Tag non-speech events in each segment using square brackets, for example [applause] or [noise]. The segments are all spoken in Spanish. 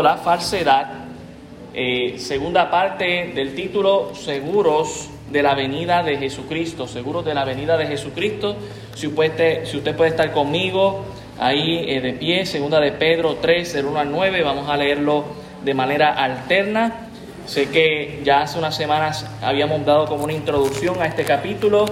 la falsedad, eh, segunda parte del título, seguros de la venida de Jesucristo, seguros de la venida de Jesucristo. Si usted, si usted puede estar conmigo ahí eh, de pie, segunda de Pedro 3, del 1 al 9, vamos a leerlo de manera alterna. Sé que ya hace unas semanas habíamos dado como una introducción a este capítulo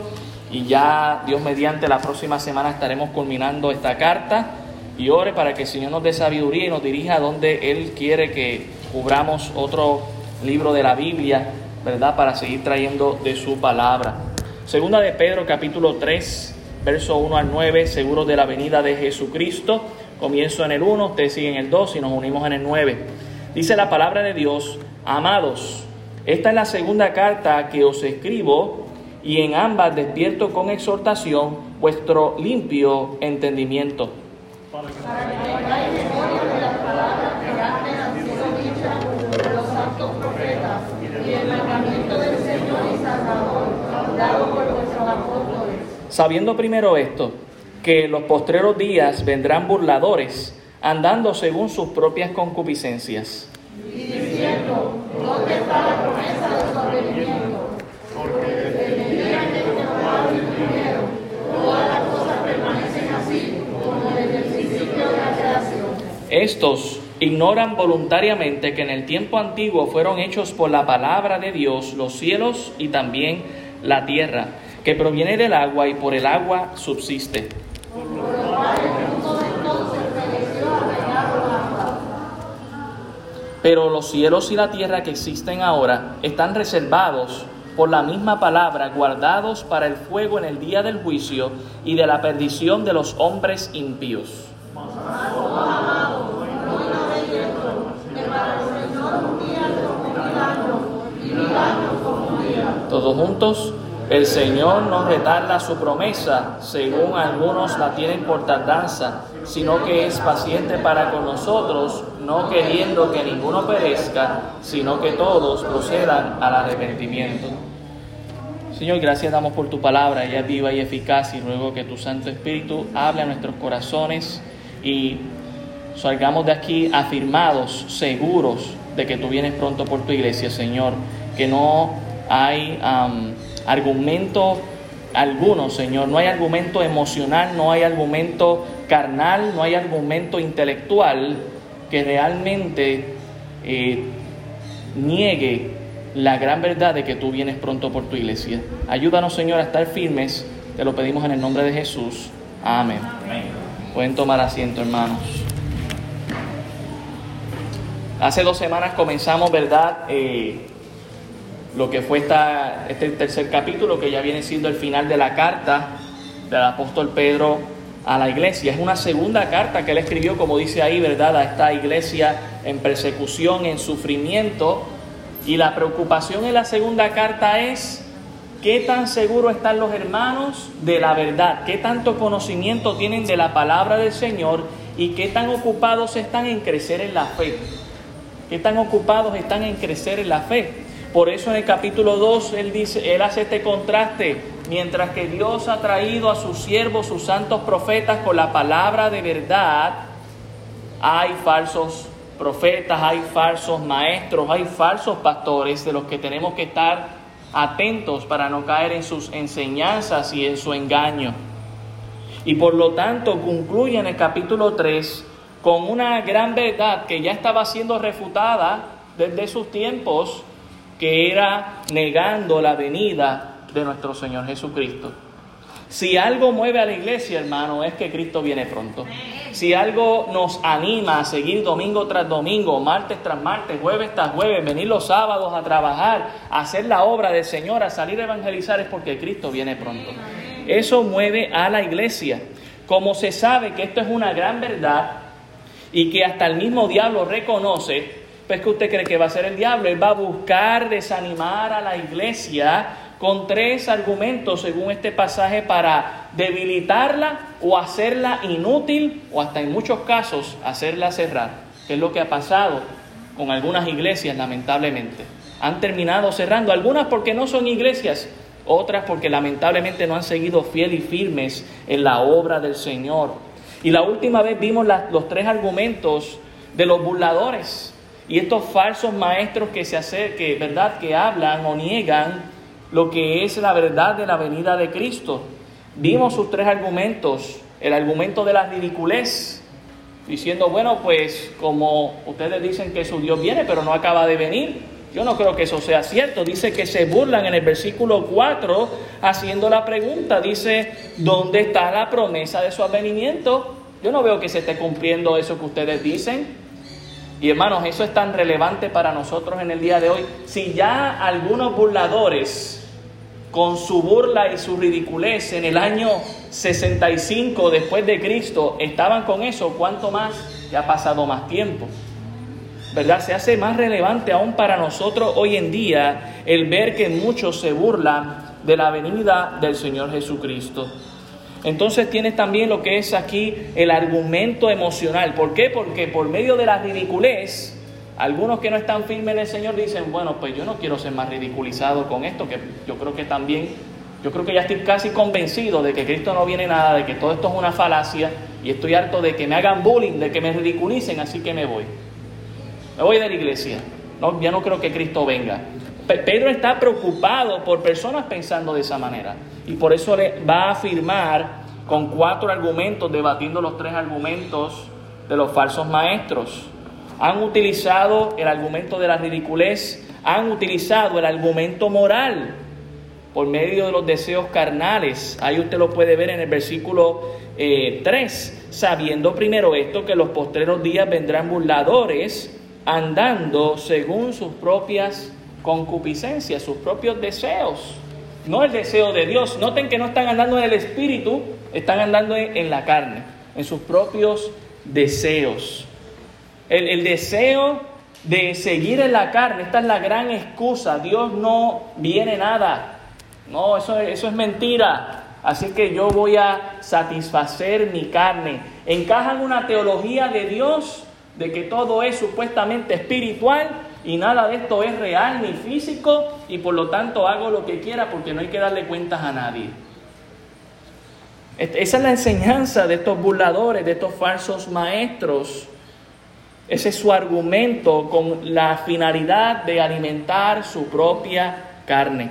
y ya Dios mediante la próxima semana estaremos culminando esta carta y ore para que el Señor nos dé sabiduría y nos dirija a donde Él quiere que cubramos otro libro de la Biblia, ¿verdad? Para seguir trayendo de su palabra. Segunda de Pedro capítulo 3, verso 1 al 9, seguros de la venida de Jesucristo. Comienzo en el 1, ustedes siguen el 2 y nos unimos en el 9. Dice la palabra de Dios, amados, esta es la segunda carta que os escribo y en ambas despierto con exhortación vuestro limpio entendimiento Sabiendo primero esto, que en los postreros días vendrán burladores, andando según sus propias concupiscencias. Y diciendo, ¿dónde está la promesa de su advenimiento? Porque desde el día en que el primero, todas las cosas permanecen así como desde el estos ignoran voluntariamente que en el tiempo antiguo fueron hechos por la palabra de Dios los cielos y también la tierra, que proviene del agua y por el agua subsiste. Pero los cielos y la tierra que existen ahora están reservados por la misma palabra, guardados para el fuego en el día del juicio y de la perdición de los hombres impíos. Todos juntos, el Señor no retarda su promesa, según algunos la tienen por tardanza, sino que es paciente para con nosotros, no queriendo que ninguno perezca, sino que todos procedan al arrepentimiento. Señor, gracias damos por tu palabra, ella es viva y eficaz, y ruego que tu Santo Espíritu hable a nuestros corazones y salgamos de aquí afirmados, seguros de que tú vienes pronto por tu iglesia, Señor, que no hay argumento alguno, Señor, no hay argumento emocional, no hay argumento carnal, no hay argumento intelectual que realmente eh, niegue la gran verdad de que tú vienes pronto por tu iglesia. Ayúdanos, Señor, a estar firmes. Te lo pedimos en el nombre de Jesús. Amén. Pueden tomar asiento, hermanos. Hace dos semanas comenzamos, ¿verdad? Eh, lo que fue esta, este tercer capítulo, que ya viene siendo el final de la carta del apóstol Pedro a la iglesia. Es una segunda carta que él escribió, como dice ahí, ¿verdad? A esta iglesia en persecución, en sufrimiento. Y la preocupación en la segunda carta es ¿Qué tan seguros están los hermanos de la verdad? ¿Qué tanto conocimiento tienen de la palabra del Señor? ¿Y qué tan ocupados están en crecer en la fe? ¿Qué tan ocupados están en crecer en la fe? Por eso en el capítulo 2 él dice, él hace este contraste, mientras que Dios ha traído a sus siervos, sus santos profetas con la palabra de verdad, hay falsos profetas, hay falsos maestros, hay falsos pastores de los que tenemos que estar atentos para no caer en sus enseñanzas y en su engaño. Y por lo tanto concluye en el capítulo 3 con una gran verdad que ya estaba siendo refutada desde sus tiempos, que era negando la venida de nuestro Señor Jesucristo. Si algo mueve a la iglesia, hermano, es que Cristo viene pronto. Si algo nos anima a seguir domingo tras domingo, martes tras martes, jueves tras jueves, venir los sábados a trabajar, a hacer la obra del Señor, a salir a evangelizar, es porque Cristo viene pronto. Eso mueve a la iglesia. Como se sabe que esto es una gran verdad y que hasta el mismo diablo reconoce, pues que usted cree que va a ser el diablo, él va a buscar desanimar a la iglesia con tres argumentos según este pasaje para debilitarla o hacerla inútil o hasta en muchos casos hacerla cerrar, que es lo que ha pasado con algunas iglesias lamentablemente. Han terminado cerrando, algunas porque no son iglesias, otras porque lamentablemente no han seguido fiel y firmes en la obra del Señor. Y la última vez vimos los tres argumentos de los burladores y estos falsos maestros que se hacen, que verdad que hablan o niegan lo que es la verdad de la venida de Cristo. Vimos sus tres argumentos, el argumento de la ridiculez, diciendo, bueno, pues como ustedes dicen que su Dios viene, pero no acaba de venir, yo no creo que eso sea cierto. Dice que se burlan en el versículo 4 haciendo la pregunta. Dice, ¿dónde está la promesa de su advenimiento? Yo no veo que se esté cumpliendo eso que ustedes dicen. Y hermanos, eso es tan relevante para nosotros en el día de hoy. Si ya algunos burladores con su burla y su ridiculez en el año 65 después de Cristo estaban con eso, ¿cuánto más? Ya ha pasado más tiempo. ¿verdad? Se hace más relevante aún para nosotros hoy en día el ver que muchos se burlan de la venida del Señor Jesucristo. Entonces tienes también lo que es aquí el argumento emocional. ¿Por qué? Porque por medio de la ridiculez, algunos que no están firmes en el Señor dicen, bueno, pues yo no quiero ser más ridiculizado con esto, que yo creo que también, yo creo que ya estoy casi convencido de que Cristo no viene nada, de que todo esto es una falacia, y estoy harto de que me hagan bullying, de que me ridiculicen, así que me voy. Me voy de la iglesia. No, ya no creo que Cristo venga. Pedro está preocupado por personas pensando de esa manera. Y por eso le va a afirmar con cuatro argumentos, debatiendo los tres argumentos de los falsos maestros. Han utilizado el argumento de la ridiculez, han utilizado el argumento moral por medio de los deseos carnales. Ahí usted lo puede ver en el versículo 3, eh, sabiendo primero esto, que los postreros días vendrán burladores andando según sus propias concupiscencias, sus propios deseos, no el deseo de Dios. Noten que no están andando en el espíritu, están andando en la carne, en sus propios deseos. El, deseo de seguir en la carne, esta es la gran excusa, Dios no viene nada, no, eso, eso es mentira. Así que yo voy a satisfacer mi carne. Encajan una teología de Dios de que todo es supuestamente espiritual y nada de esto es real ni físico y por lo tanto hago lo que quiera porque no hay que darle cuentas a nadie. Esa es la enseñanza de estos burladores, de estos falsos maestros. Ese es su argumento con la finalidad de alimentar su propia carne.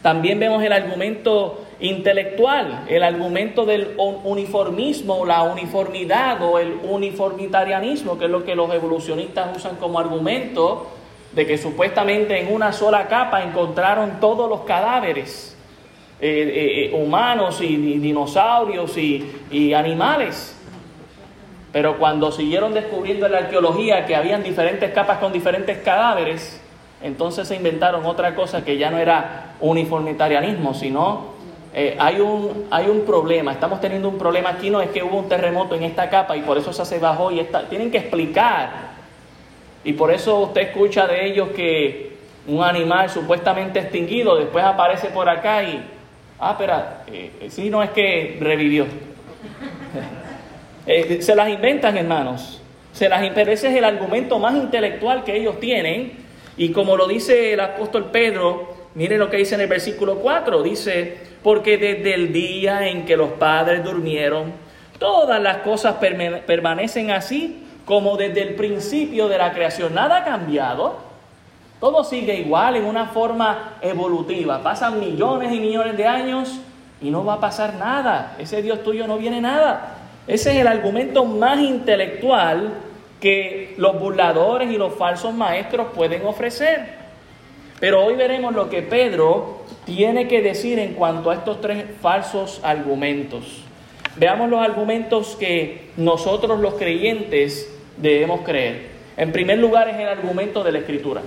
También vemos el argumento intelectual, el argumento del uniformismo, la uniformidad o el uniformitarianismo, que es lo que los evolucionistas usan como argumento, de que supuestamente en una sola capa encontraron todos los cadáveres eh, eh, eh, humanos y, dinosaurios y, animales. Pero cuando siguieron descubriendo en la arqueología que habían diferentes capas con diferentes cadáveres, entonces se inventaron otra cosa que ya no era uniformitarianismo, sino eh, hay, un, hay un problema, estamos teniendo un problema aquí, no es que hubo un terremoto en esta capa y por eso se bajó y está, tienen que explicar. Y por eso usted escucha de ellos que un animal supuestamente extinguido después aparece por acá y, ah, espera, eh, si no es que revivió. [laughs] Eh, se las inventan, hermanos. Se las, pero ese es el argumento más intelectual que ellos tienen. Y como lo dice el apóstol Pedro, mire lo que dice en el versículo 4, dice, porque desde el día en que los padres durmieron, todas las cosas permanecen así como desde el principio de la creación. Nada ha cambiado. Todo sigue igual en una forma evolutiva. Pasan millones y millones de años y no va a pasar nada. Ese Dios tuyo no viene nada. Ese es el argumento más intelectual que los burladores y los falsos maestros pueden ofrecer. Pero hoy veremos lo que Pedro tiene que decir en cuanto a estos tres falsos argumentos. Veamos los argumentos que nosotros los creyentes debemos creer. En primer lugar es el argumento de la escritura.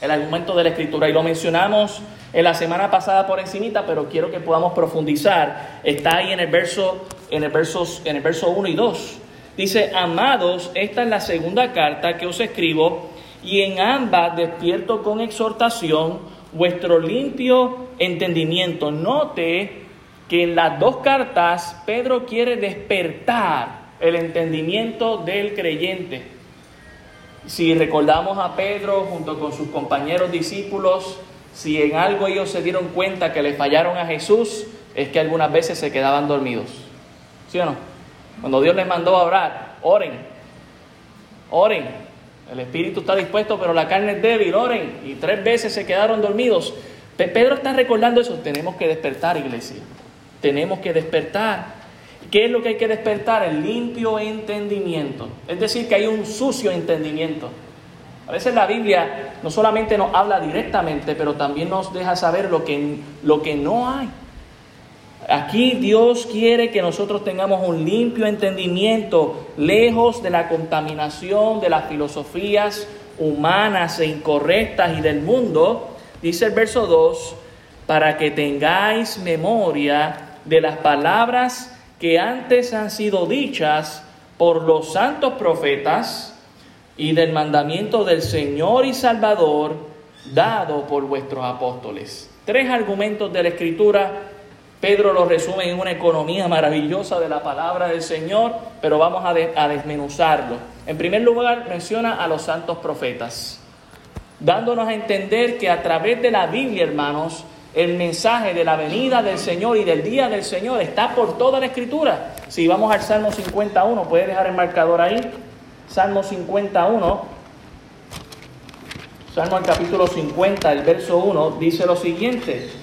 El argumento de la escritura. Y lo mencionamos en la semana pasada por encimita, pero quiero que podamos profundizar. Está ahí en el verso, en el versos, en el verso 1 y 2. Dice, amados, esta es la segunda carta que os escribo y en ambas despierto con exhortación vuestro limpio entendimiento. Note que en las dos cartas Pedro quiere despertar el entendimiento del creyente. Si recordamos a Pedro junto con sus compañeros discípulos, si en algo ellos se dieron cuenta que le fallaron a Jesús, es que algunas veces se quedaban dormidos. ¿Sí o no? Cuando Dios les mandó a orar, oren, oren. El espíritu está dispuesto, pero la carne es débil, oren. Y tres veces se quedaron dormidos. Pedro está recordando eso. Tenemos que despertar, iglesia. Tenemos que despertar. ¿Qué es lo que hay que despertar? El limpio entendimiento. Es decir, que hay un sucio entendimiento. A veces la Biblia no solamente nos habla directamente, pero también nos deja saber lo que, lo que no hay. Aquí Dios quiere que nosotros tengamos un limpio entendimiento, lejos de la contaminación de las filosofías humanas e incorrectas y del mundo. Dice el verso 2, para que tengáis memoria de las palabras que antes han sido dichas por los santos profetas y del mandamiento del Señor y Salvador dado por vuestros apóstoles. Tres argumentos de la Escritura. Pedro los resume en una economía maravillosa de la palabra del Señor, pero vamos a, a desmenuzarlo. En primer lugar, menciona a los santos profetas, dándonos a entender que a través de la Biblia, hermanos, el mensaje de la venida del Señor y del día del Señor está por toda la Escritura. Si vamos al Salmo 51, puede dejar el marcador ahí. Salmo 51, Salmo al capítulo 50, el verso 1, dice lo siguiente,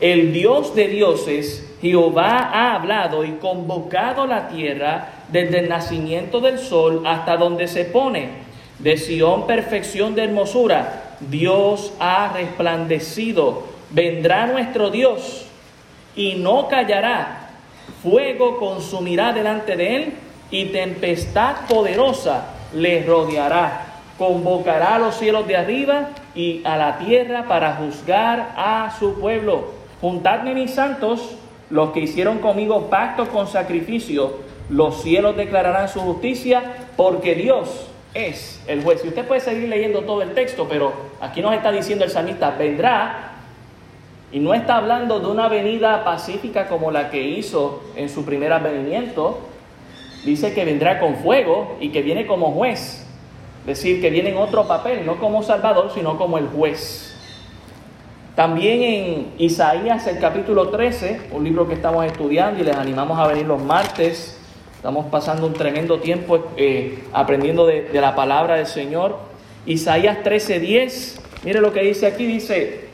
el Dios de dioses, Jehová ha hablado y convocado la tierra desde el nacimiento del sol hasta donde se pone, de Sión perfección de hermosura, Dios ha resplandecido, vendrá nuestro Dios y no callará, fuego consumirá delante de él y tempestad poderosa les rodeará. Convocará a los cielos de arriba y a la tierra para juzgar a su pueblo. Juntadme mis santos, los que hicieron conmigo pacto con sacrificio. Los cielos declararán su justicia porque Dios es el juez. Y usted puede seguir leyendo todo el texto, pero aquí nos está diciendo el salmista, vendrá y no está hablando de una venida pacífica como la que hizo en su primer advenimiento, dice que vendrá con fuego y que viene como juez. Es decir, que viene en otro papel, no como Salvador, sino como el juez. También en Isaías el capítulo 13, un libro que estamos estudiando y les animamos a venir los martes. Estamos pasando un tremendo tiempo eh, aprendiendo de, de, la palabra del Señor. Isaías 13:10, mire lo que dice aquí, dice,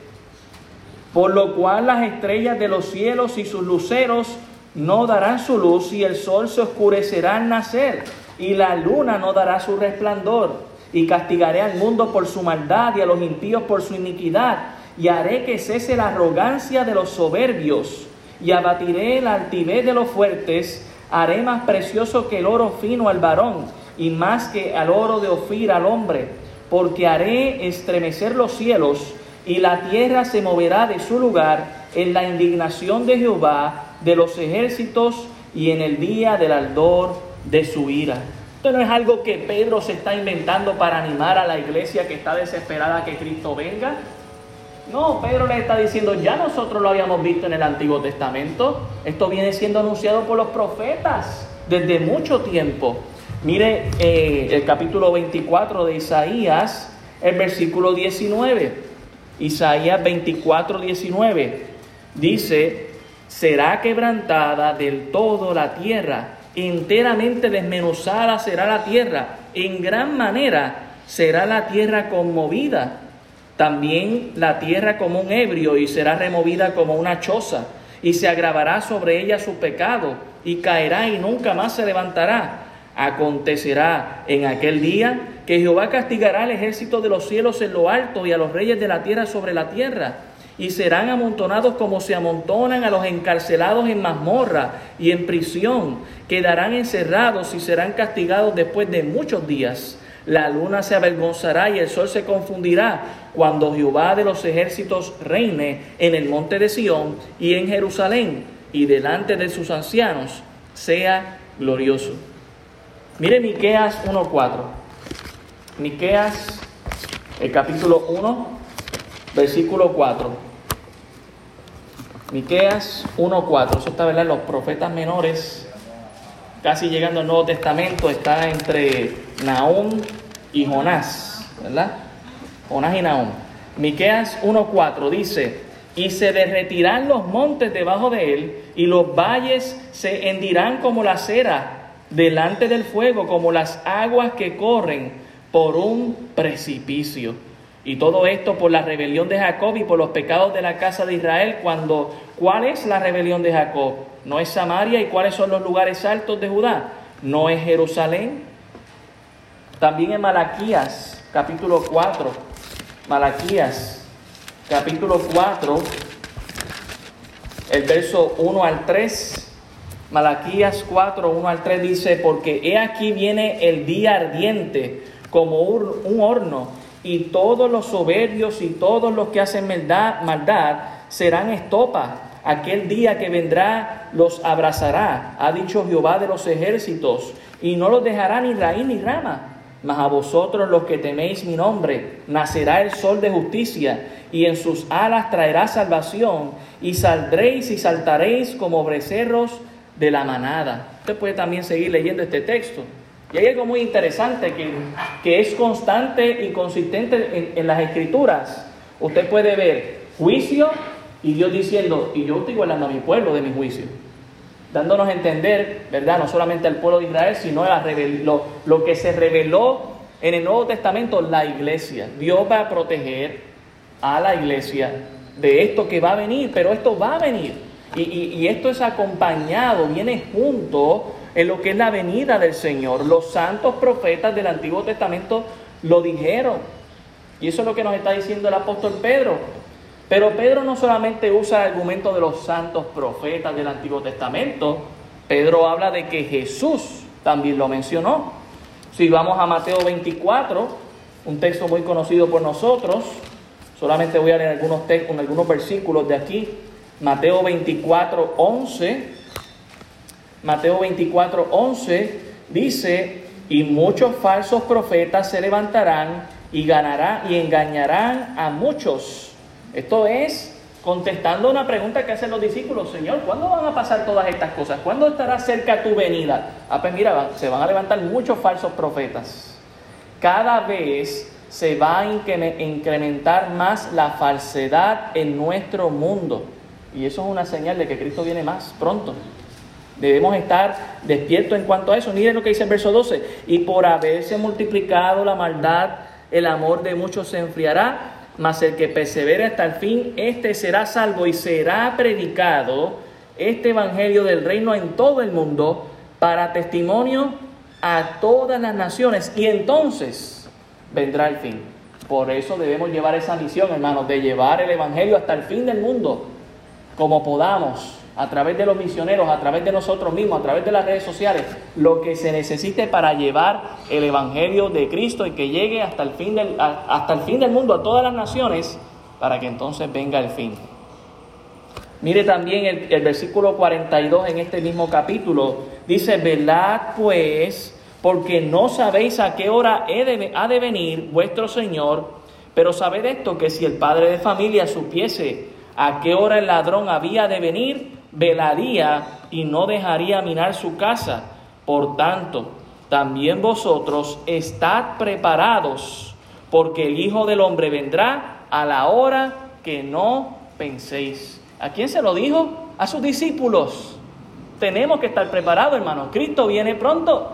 por lo cual las estrellas de los cielos y sus luceros no darán su luz y el sol se oscurecerá al nacer y la luna no dará su resplandor. Y castigaré al mundo por su maldad y a los impíos por su iniquidad. Y haré que cese la arrogancia de los soberbios y abatiré la altivez de los fuertes. Haré más precioso que el oro fino al varón y más que al oro de Ofir al hombre. Porque haré estremecer los cielos y la tierra se moverá de su lugar en la indignación de Jehová de los ejércitos y en el día del ardor de su ira. Esto no es algo que Pedro se está inventando para animar a la iglesia que está desesperada que Cristo venga. No, Pedro le está diciendo, ya nosotros lo habíamos visto en el Antiguo Testamento. Esto viene siendo anunciado por los profetas desde mucho tiempo. Mire eh, el capítulo 24 de Isaías, el versículo 19. Isaías 24, 19. Dice, será quebrantada del todo la tierra, enteramente desmenuzada será la tierra, en gran manera será la tierra conmovida, también la tierra como un ebrio y será removida como una choza, y se agravará sobre ella su pecado, y caerá y nunca más se levantará. Acontecerá en aquel día que Jehová castigará al ejército de los cielos en lo alto y a los reyes de la tierra sobre la tierra y serán amontonados como se amontonan a los encarcelados en mazmorra y en prisión. Quedarán encerrados y serán castigados después de muchos días. La luna se avergonzará y el sol se confundirá cuando Jehová de los ejércitos reine en el monte de Sión y en Jerusalén y delante de sus ancianos sea glorioso. Mire Miqueas 1:4. Miqueas el capítulo 1 versículo 4. Miqueas 1:4. Eso está, ¿verdad? Los profetas menores, casi llegando al Nuevo Testamento, está entre Nahum y Jonás, ¿verdad? Jonás y Nahum. Miqueas 1:4 dice, y se derretirán los montes debajo de él, y los valles se hendirán como la cera delante del fuego, como las aguas que corren por un precipicio. Y todo esto por la rebelión de Jacob y por los pecados de la casa de Israel, cuando ¿cuál es la rebelión de Jacob? ¿No es Samaria y cuáles son los lugares altos de Judá? ¿No es Jerusalén? También en Malaquías, capítulo 4, Malaquías, capítulo 4, el verso 1 al 3. Malaquías 4, 1 al 3 dice, porque he aquí viene el día ardiente como un horno, y todos los soberbios y todos los que hacen maldad, serán estopa. Aquel día que vendrá los abrazará, ha dicho Jehová de los ejércitos, y no los dejará ni raíz ni rama mas a vosotros los que teméis mi nombre, nacerá el sol de justicia, y en sus alas traerá salvación, y saldréis y saltaréis como becerros de la manada. Usted puede también seguir leyendo este texto. Y hay algo muy interesante que, que es constante y consistente en, las escrituras. Usted puede ver juicio y Dios diciendo, y yo estoy guardando a mi pueblo de mi juicio dándonos a entender, ¿verdad? No solamente al pueblo de Israel, sino a lo, lo que se reveló en el Nuevo Testamento, la iglesia. Dios va a proteger a la iglesia de esto que va a venir, pero esto va a venir. Y, y, esto es acompañado, viene junto en lo que es la venida del Señor. Los santos profetas del Antiguo Testamento lo dijeron. Y eso es lo que nos está diciendo el apóstol Pedro. Pero Pedro no solamente usa el argumento de los santos profetas del Antiguo Testamento, Pedro habla de que Jesús también lo mencionó. Si vamos a Mateo 24, un texto muy conocido por nosotros, solamente voy a leer algunos, algunos versículos de aquí. Mateo 24, 11. Mateo 24, 11 dice, y muchos falsos profetas se levantarán y ganarán y engañarán a muchos. Esto es contestando una pregunta que hacen los discípulos, Señor, ¿cuándo van a pasar todas estas cosas? ¿Cuándo estará cerca tu venida? Ah, pues mira, se van a levantar muchos falsos profetas. Cada vez se va a incrementar más la falsedad en nuestro mundo. Y eso es una señal de que Cristo viene más pronto. Debemos estar despiertos en cuanto a eso. Miren lo que dice el verso 12. Y por haberse multiplicado la maldad, el amor de muchos se enfriará mas el que persevere hasta el fin, éste será salvo y será predicado este evangelio del reino en todo el mundo para testimonio a todas las naciones y entonces vendrá el fin. Por eso debemos llevar esa misión, hermanos, de llevar el evangelio hasta el fin del mundo, como podamos a través de los misioneros, a través de nosotros mismos, a través de las redes sociales, lo que se necesite para llevar el Evangelio de Cristo y que llegue hasta el fin del, hasta el fin del mundo, a todas las naciones, para que entonces venga el fin. Mire también el, el versículo 42 en este mismo capítulo. Dice, velad pues, porque no sabéis a qué hora ha de venir vuestro Señor, pero sabed esto, que si el padre de familia supiese a qué hora el ladrón había de venir, velaría y no dejaría minar su casa. Por tanto, también vosotros estad preparados, porque el Hijo del Hombre vendrá a la hora que no penséis. ¿A quién se lo dijo? A sus discípulos. Tenemos que estar preparados, hermanos. Cristo viene pronto.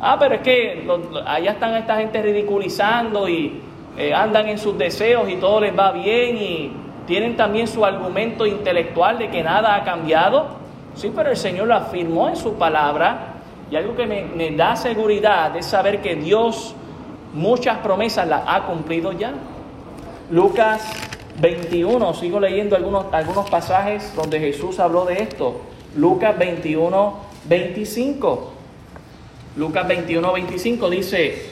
Ah, pero es que allá están esta gente ridiculizando y eh, andan en sus deseos y todo les va bien y tienen también su argumento intelectual de que nada ha cambiado. Sí, pero el Señor lo afirmó en su palabra y algo que me, da seguridad es saber que Dios muchas promesas las ha cumplido ya. Lucas 21, sigo leyendo algunos, algunos pasajes donde Jesús habló de esto. Lucas 21, 25. Lucas 21, 25 dice,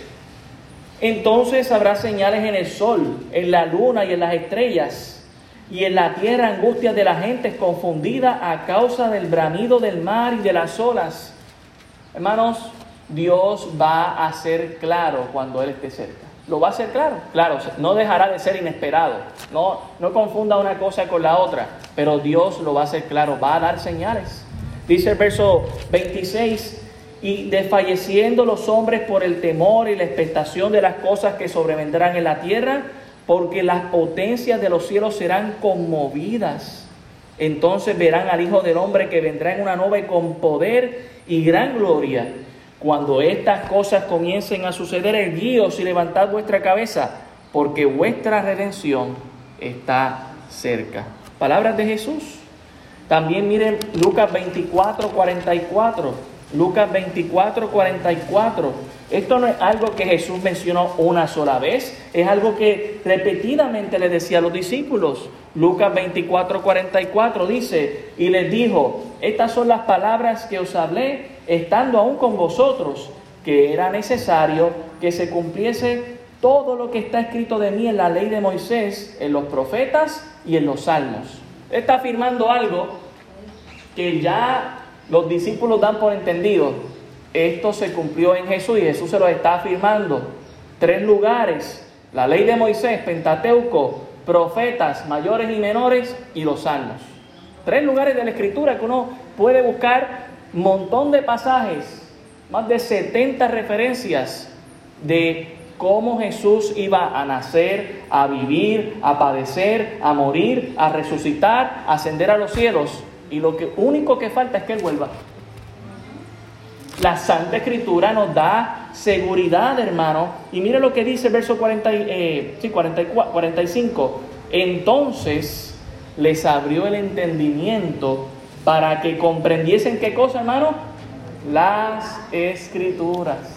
entonces habrá señales en el sol, en la luna y en las estrellas y en la tierra angustia de la gente confundida a causa del bramido del mar y de las olas. Hermanos, Dios va a ser claro cuando Él esté cerca. Lo va a hacer claro, claro, no dejará de ser inesperado. No, no confunda una cosa con la otra, pero Dios lo va a hacer claro, va a dar señales. Dice el verso 26, y desfalleciendo los hombres por el temor y la expectación de las cosas que sobrevendrán en la tierra, porque las potencias de los cielos serán conmovidas. Entonces verán al Hijo del Hombre que vendrá en una nube con poder y gran gloria. Cuando estas cosas comiencen a suceder, erguíos y levantad vuestra cabeza, porque vuestra redención está cerca. Palabras de Jesús. También miren Lucas 24, 44. Lucas 24, 44. Esto no es algo que Jesús mencionó una sola vez, es algo que repetidamente le decía a los discípulos. Lucas 24, 44 dice, y les dijo, estas son las palabras que os hablé estando aún con vosotros, que era necesario que se cumpliese todo lo que está escrito de mí en la ley de Moisés, en los profetas y en los salmos. Está afirmando algo que ya los discípulos dan por entendido. Esto se cumplió en Jesús y Jesús se lo está afirmando. Tres lugares, la ley de Moisés, Pentateuco, profetas mayores y menores y los salmos. Tres lugares de la escritura que uno puede buscar un montón de pasajes, más de 70 referencias de cómo Jesús iba a nacer, a vivir, a padecer, a morir, a resucitar, a ascender a los cielos. Y lo que, único que falta es que Él vuelva. La Santa Escritura nos da seguridad, hermano. Y mire lo que dice el verso 40, eh, sí, 45. Entonces les abrió el entendimiento para que comprendiesen qué cosa, hermano. Las Escrituras.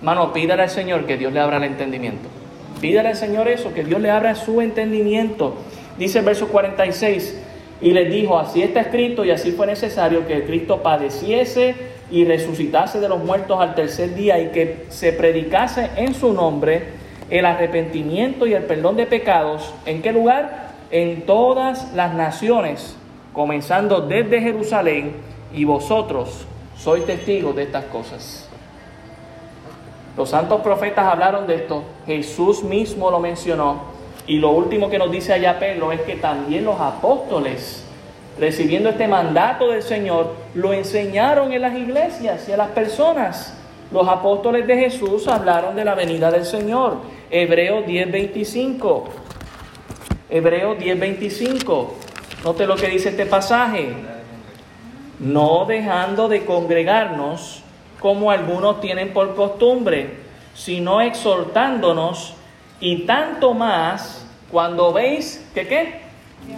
Hermano, pídale al Señor que Dios le abra el entendimiento. Pídale al Señor eso, que Dios le abra su entendimiento. Dice el verso 46 y les dijo, así está escrito y así fue necesario que Cristo padeciese y resucitase de los muertos al tercer día y que se predicase en su nombre el arrepentimiento y el perdón de pecados. ¿En qué lugar? En todas las naciones, comenzando desde Jerusalén, y vosotros sois testigos de estas cosas. Los santos profetas hablaron de esto, Jesús mismo lo mencionó y lo último que nos dice allá Pedro es que también los apóstoles, recibiendo este mandato del Señor, lo enseñaron en las iglesias y a las personas. Los apóstoles de Jesús hablaron de la venida del Señor. Hebreos 10:25. Hebreos 10:25. Note lo que dice este pasaje. No dejando de congregarnos como algunos tienen por costumbre, sino exhortándonos y tanto más cuando veis que qué?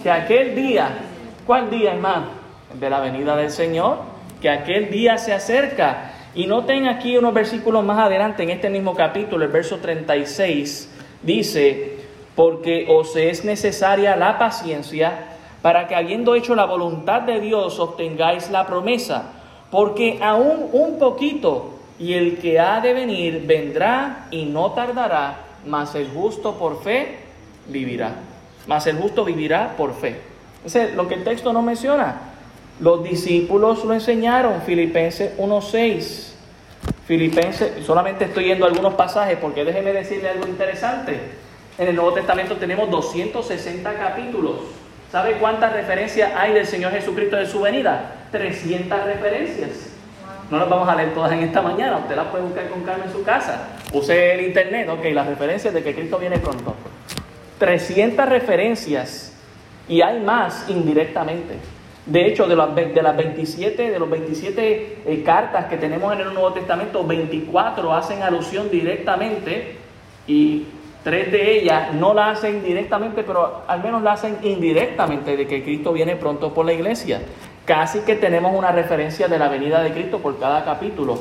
Que aquel día, ¿cuál día hermano? De la venida del Señor, que aquel día se acerca. Y noten aquí unos versículos más adelante en este mismo capítulo, el verso 36, dice, porque os es necesaria la paciencia para que habiendo hecho la voluntad de Dios obtengáis la promesa, porque aún un poquito y el que ha de venir vendrá y no tardará mas el justo por fe vivirá. Mas el justo vivirá por fe. Ese es lo que el texto no menciona. Los discípulos lo enseñaron, Filipenses 1.6. Filipenses, solamente estoy yendo algunos pasajes porque déjeme decirle algo interesante. En el Nuevo Testamento tenemos 260 capítulos. ¿Sabe cuántas referencias hay del Señor Jesucristo de su venida? 300 referencias. No las vamos a leer todas en esta mañana, usted las puede buscar con calma en su casa. Use el internet, ok, las referencias de que Cristo viene pronto. 300 referencias y hay más indirectamente. De hecho, de las, de las 27, de los 27 eh, cartas que tenemos en el Nuevo Testamento, 24 hacen alusión directamente y tres de ellas no la hacen directamente, pero al menos la hacen indirectamente de que Cristo viene pronto por la iglesia. Casi que tenemos una referencia de la venida de Cristo por cada capítulo.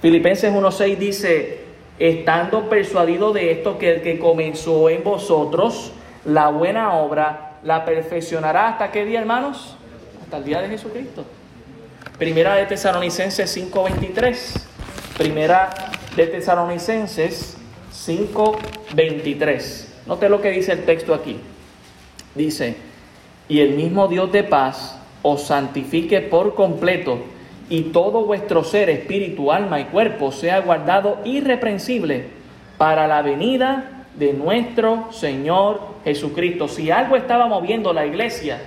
Filipenses 1.6 dice, estando persuadido de esto, que el que comenzó en vosotros la buena obra, la perfeccionará hasta qué día, hermanos? Hasta el día de Jesucristo. Primera de Tesalonicenses 5.23. Primera de Tesalonicenses 5.23. Note lo que dice el texto aquí. Dice, y el mismo Dios de paz os santifique por completo y todo vuestro ser, espíritu, alma y cuerpo sea guardado irreprensible para la venida de nuestro Señor Jesucristo. Si algo estaba moviendo la iglesia,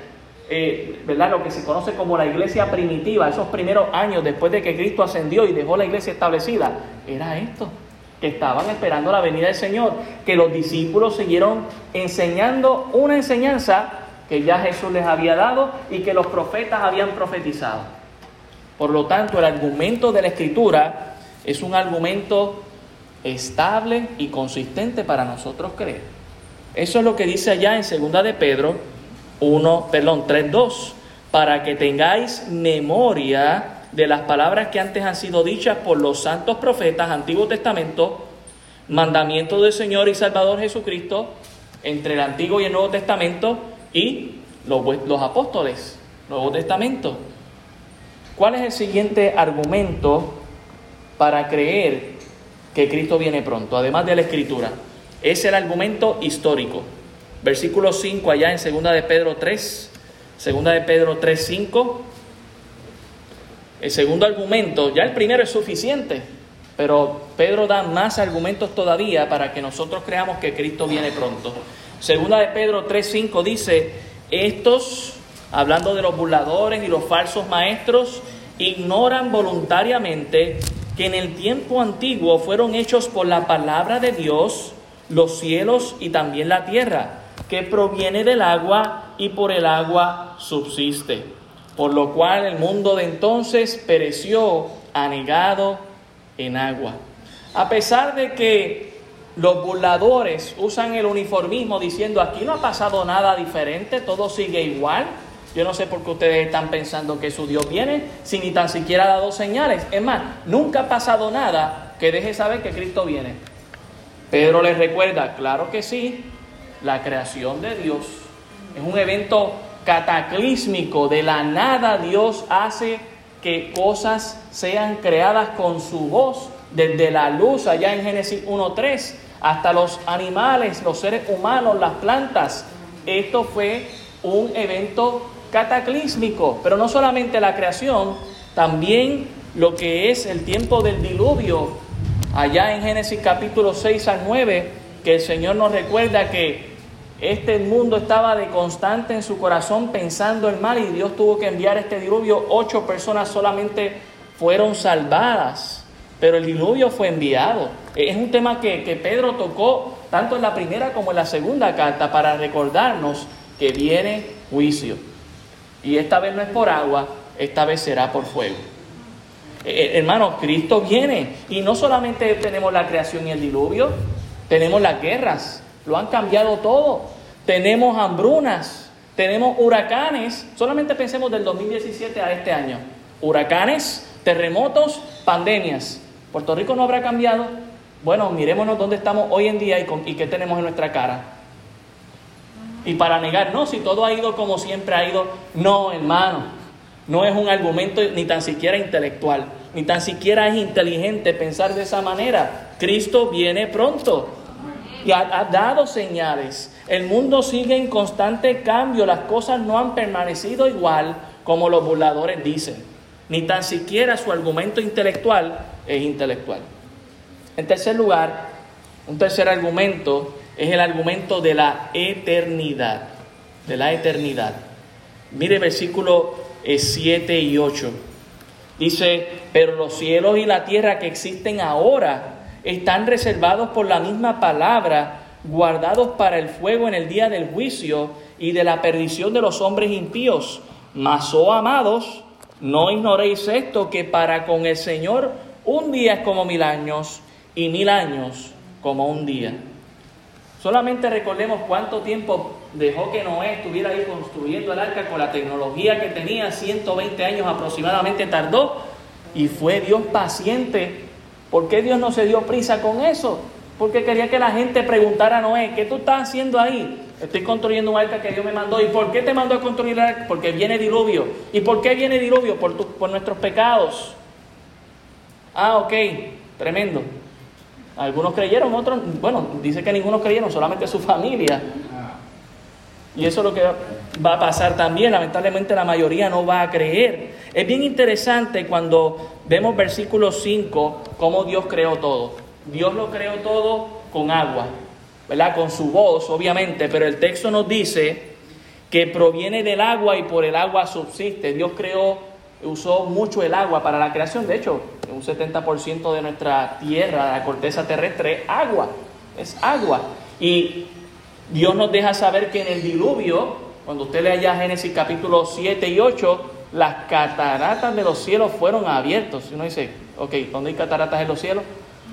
eh, ¿verdad? Lo que se conoce como la iglesia primitiva, esos primeros años después de que Cristo ascendió y dejó la iglesia establecida, era esto, que estaban esperando la venida del Señor, que los discípulos siguieron enseñando una enseñanza que ya Jesús les había dado y que los profetas habían profetizado. Por lo tanto, el argumento de la Escritura es un argumento estable y consistente para nosotros creer. Eso es lo que dice allá en segunda de Pedro 1, perdón, 3.2, para que tengáis memoria de las palabras que antes han sido dichas por los santos profetas, Antiguo Testamento, mandamiento del Señor y Salvador Jesucristo, entre el Antiguo y el Nuevo Testamento, y los, apóstoles, Nuevo Testamento. ¿Cuál es el siguiente argumento para creer que Cristo viene pronto, además de la Escritura? Es el argumento histórico. Versículo 5 allá en 2 de Pedro 3, 2 de Pedro 3, 5. El segundo argumento, ya el primero es suficiente, pero Pedro da más argumentos todavía para que nosotros creamos que Cristo viene pronto. Segunda de Pedro 3:5 dice, estos, hablando de los burladores y los falsos maestros, ignoran voluntariamente que en el tiempo antiguo fueron hechos por la palabra de Dios los cielos y también la tierra, que proviene del agua y por el agua subsiste. Por lo cual el mundo de entonces pereció anegado en agua. A pesar de que los burladores usan el uniformismo diciendo aquí no ha pasado nada diferente, todo sigue igual. Yo no sé por qué ustedes están pensando que su Dios viene si ni tan siquiera ha dado señales. Es más, nunca ha pasado nada que deje saber que Cristo viene. Pedro les recuerda, claro que sí, la creación de Dios es un evento cataclísmico. De la nada Dios hace que cosas sean creadas con su voz, desde la luz allá en Génesis 1.3 hasta los animales, los seres humanos, las plantas. Esto fue un evento cataclísmico, pero no solamente la creación, también lo que es el tiempo del diluvio, allá en Génesis capítulo 6 al 9, que el Señor nos recuerda que este mundo estaba de constante en su corazón pensando en mal y Dios tuvo que enviar este diluvio. Ocho personas solamente fueron salvadas, pero el diluvio fue enviado. Es un tema que, Pedro tocó tanto en la primera como en la segunda carta para recordarnos que viene juicio. Y esta vez no es por agua, esta vez será por fuego. Eh, eh, hermano, Cristo viene y no solamente tenemos la creación y el diluvio, tenemos las guerras, lo han cambiado todo tenemos hambrunas, tenemos huracanes, solamente pensemos del 2017 a este año, huracanes, terremotos, pandemias. ¿Puerto Rico no habrá cambiado? Bueno, mirémonos dónde estamos hoy en día y, y qué tenemos en nuestra cara. Y para negar, no, si todo ha ido como siempre ha ido, no, hermano, no es un argumento ni tan siquiera intelectual, ni tan siquiera es inteligente pensar de esa manera. Cristo viene pronto y ha, dado señales. El mundo sigue en constante cambio, las cosas no han permanecido igual como los burladores dicen. Ni tan siquiera su argumento intelectual es intelectual. En tercer lugar, un tercer argumento es el argumento de la eternidad. De la eternidad. Mire versículo 7 eh, y 8. Dice, pero los cielos y la tierra que existen ahora están reservados por la misma palabra, guardados para el fuego en el día del juicio y de la perdición de los hombres impíos. Mas, oh amados, no ignoréis esto, que para con el Señor un día es como mil años y mil años como un día. Solamente recordemos cuánto tiempo dejó que Noé estuviera ahí construyendo el arca con la tecnología que tenía, 120 años aproximadamente tardó, y fue Dios paciente ¿Por qué Dios no se dio prisa con eso? Porque quería que la gente preguntara a Noé, ¿qué tú estás haciendo ahí? Estoy construyendo un arca que Dios me mandó. ¿Y por qué te mandó a construir el arca? Porque viene diluvio. ¿Y por qué viene diluvio? Por, por nuestros pecados. Ah, ok, tremendo. Algunos creyeron, otros, bueno, dice que ninguno creyeron, solamente su familia. Y eso es lo que va a pasar también. Lamentablemente la mayoría no va a creer. Es bien interesante cuando vemos versículo 5, cómo Dios creó todo. Dios lo creó todo con agua, ¿verdad? Con su voz, obviamente, pero el texto nos dice que proviene del agua y por el agua subsiste. Dios creó, usó mucho el agua para la creación. De hecho, un 70% de nuestra tierra, la corteza terrestre, es agua. Es agua. Y Dios nos deja saber que en el diluvio, cuando usted lea ya Génesis capítulo 7 y 8, las cataratas de los cielos fueron abiertos. Y uno dice, ok, ¿dónde hay cataratas en los cielos?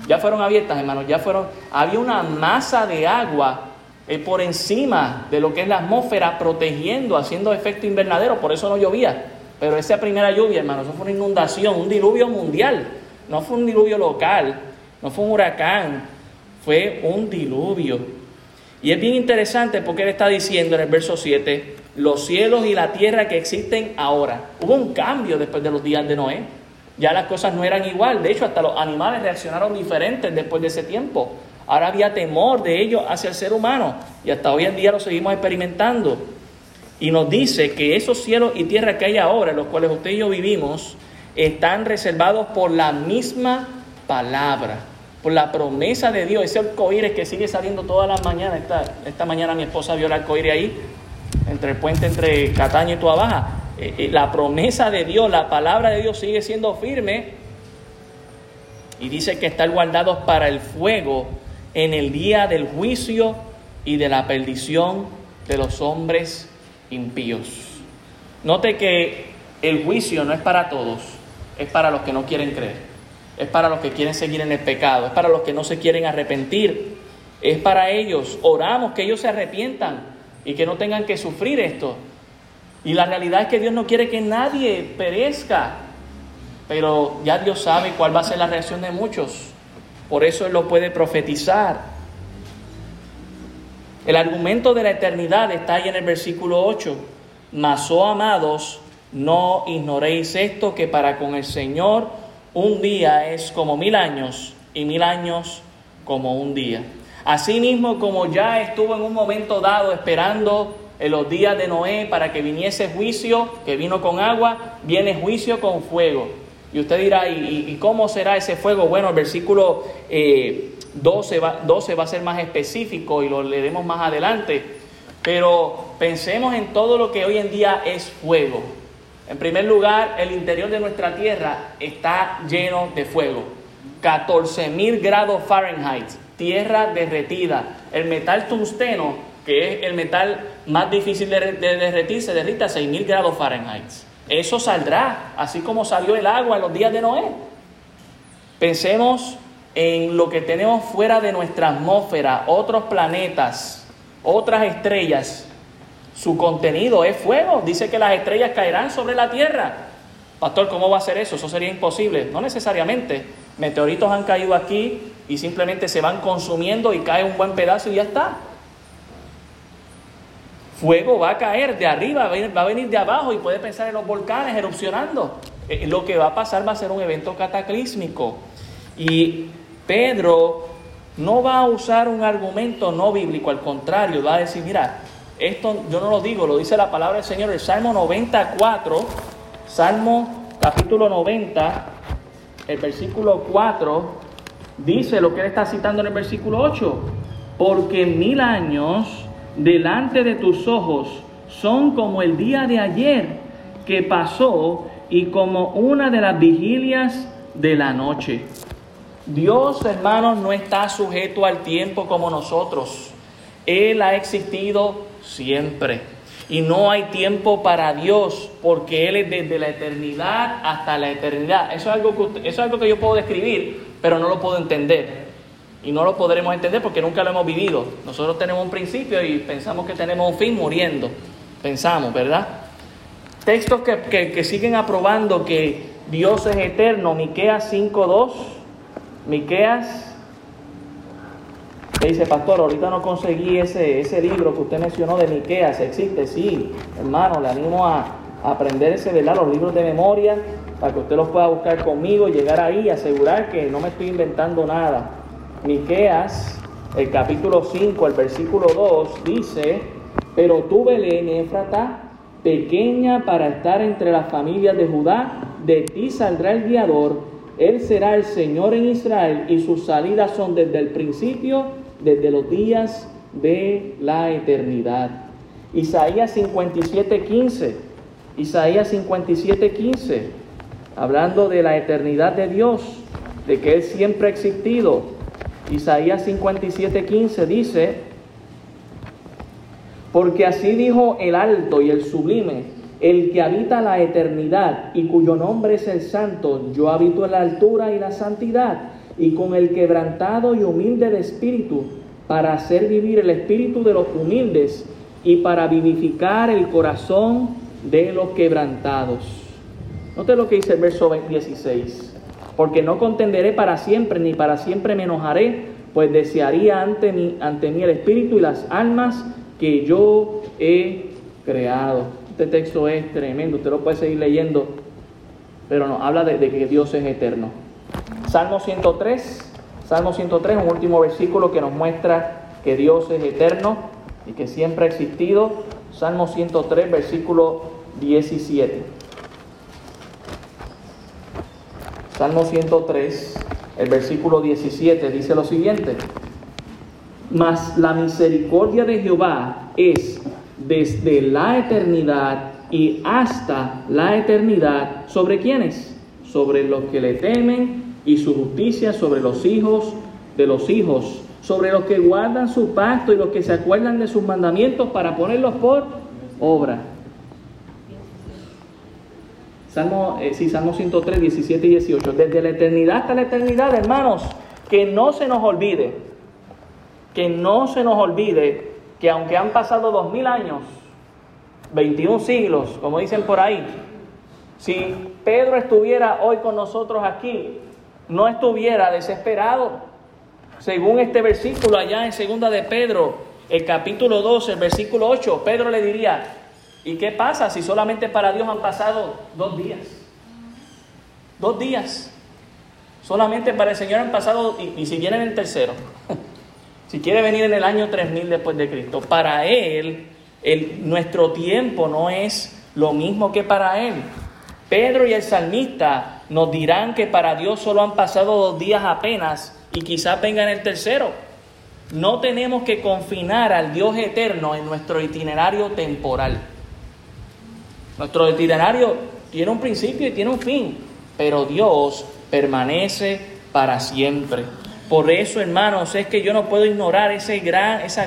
Ya fueron abiertas, hermanos, ya fueron. Había una masa de agua eh, por encima de lo que es la atmósfera, protegiendo, haciendo efecto invernadero, por eso no llovía. Pero esa primera lluvia, hermanos, eso fue una inundación, un diluvio mundial. No fue un diluvio local, no fue un huracán, fue un diluvio. Y es bien interesante porque él está diciendo en el verso 7, los cielos y la tierra que existen ahora. Hubo un cambio después de los días de Noé. Ya las cosas no eran igual. De hecho, hasta los animales reaccionaron diferentes después de ese tiempo. Ahora había temor de ellos hacia el ser humano. Y hasta hoy en día lo seguimos experimentando. Y nos dice que esos cielos y tierra que hay ahora, en los cuales usted y yo vivimos, están reservados por la misma palabra, por la promesa de Dios. Ese arcoíris que sigue saliendo todas las mañanas. Esta, mañana mi esposa vio el arcoíris ahí, entre el puente entre Cataño y Tuabaja. Eh, eh, la promesa de Dios, la palabra de Dios sigue siendo firme y dice que están guardados para el fuego en el día del juicio y de la perdición de los hombres impíos. Note que el juicio no es para todos, es para los que no quieren creer, es para los que quieren seguir en el pecado, es para los que no se quieren arrepentir, es para ellos. Oramos que ellos se arrepientan y que no tengan que sufrir esto. Y la realidad es que Dios no quiere que nadie perezca, pero ya Dios sabe cuál va a ser la reacción de muchos. Por eso Él lo puede profetizar. El argumento de la eternidad está ahí en el versículo 8. Mas, oh amados, no ignoréis esto, que para con el Señor un día es como mil años y mil años como un día. Asimismo, como ya estuvo en un momento dado esperando en los días de Noé para que viniese juicio, que vino con agua, viene juicio con fuego. Y usted dirá, ¿y, cómo será ese fuego? Bueno, el versículo 12, eh, va, 12 va a ser más específico y lo leeremos más adelante. Pero pensemos en todo lo que hoy en día es fuego. En primer lugar, el interior de nuestra tierra está lleno de fuego. 14 mil grados Fahrenheit, tierra derretida. El metal tungsteno que es el metal más difícil de, derretir, se derrita a 6.000 grados Fahrenheit. Eso saldrá, así como salió el agua en los días de Noé. Pensemos en lo que tenemos fuera de nuestra atmósfera, otros planetas, otras estrellas. Su contenido es fuego. Dice que las estrellas caerán sobre la Tierra. Pastor, ¿cómo va a ser eso? Eso sería imposible. No necesariamente. Meteoritos han caído aquí y simplemente se van consumiendo y cae un buen pedazo y ya está fuego va a caer de arriba, va a venir de abajo y puede pensar en los volcanes erupcionando. Eh, lo que va a pasar va a ser un evento cataclísmico. Y Pedro no va a usar un argumento no bíblico, al contrario, va a decir, mira, esto yo no lo digo, lo dice la palabra del Señor, el Salmo 94, Salmo capítulo 90, el versículo 4, dice lo que él está citando en el versículo 8, porque mil años delante de tus ojos son como el día de ayer que pasó y como una de las vigilias de la noche. Dios, hermanos, no está sujeto al tiempo como nosotros. Él ha existido siempre. Y no hay tiempo para Dios, porque Él es desde la eternidad hasta la eternidad. Eso es algo que, eso es algo que yo puedo describir, pero no lo puedo entender y no lo podremos entender porque nunca lo hemos vivido. Nosotros tenemos un principio y pensamos que tenemos un fin muriendo. Pensamos, ¿verdad? Textos que, siguen aprobando que Dios es eterno. Miqueas 5.2. Miqueas que dice, pastor, ahorita no conseguí ese, ese libro que usted mencionó de Miqueas. Existe, sí, hermano, le animo a, a aprender ese, ¿verdad? Los libros de memoria para que usted los pueda buscar conmigo, llegar ahí y asegurar que no me estoy inventando nada. Miqueas, el capítulo 5, el versículo 2, dice, pero tú, Belén, Éfrata, pequeña para estar entre las familias de Judá, de ti saldrá el guiador, él será el Señor en Israel y sus salidas son desde el principio, desde los días de la eternidad. Isaías 57, 15. Isaías 57, 15. Hablando de la eternidad de Dios, de que Él siempre ha existido. Isaías 57:15 dice, porque así dijo el alto y el sublime, el que habita la eternidad y cuyo nombre es el santo, yo habito en la altura y la santidad, y con el quebrantado y humilde de espíritu, para hacer vivir el espíritu de los humildes y para vivificar el corazón de los quebrantados. Note lo que dice el verso 16. Porque no contenderé para siempre, ni para siempre me enojaré, pues desearía ante mí, ante mí el espíritu y las almas que yo he creado. Este texto es tremendo, usted lo puede seguir leyendo, pero nos habla de, que Dios es eterno. Salmo 103, Salmo 103, un último versículo que nos muestra que Dios es eterno y que siempre ha existido. Salmo 103, versículo 17. Salmo 103, el versículo 17 dice lo siguiente. Mas la misericordia de Jehová es desde la eternidad y hasta la eternidad. ¿Sobre quiénes? Sobre los que le temen y su justicia sobre los hijos de los hijos, sobre los que guardan su pacto y los que se acuerdan de sus mandamientos para ponerlos por obra. Salmo, eh, sí, Salmo 103, 17 y 18. Desde la eternidad hasta la eternidad, hermanos, que no se nos olvide, que no se nos olvide que aunque han pasado dos mil años, 21 siglos, como dicen por ahí, si Pedro estuviera hoy con nosotros aquí, no estuviera desesperado. Según este versículo allá en segunda de Pedro, el capítulo 12, el versículo 8, Pedro le diría, ¿y qué pasa si solamente para Dios han pasado dos días? Dos días. Solamente para el Señor han pasado, y, si vienen el tercero, [laughs] si quiere venir en el año 3000 después de Cristo, para Él el, nuestro tiempo no es lo mismo que para Él. Pedro y el salmista nos dirán que para Dios solo han pasado dos días apenas y quizás vengan el tercero. No tenemos que confinar al Dios eterno en nuestro itinerario temporal. Nuestro itinerario tiene un principio y tiene un fin, pero Dios permanece para siempre. Por eso, hermanos, es que yo no puedo ignorar esa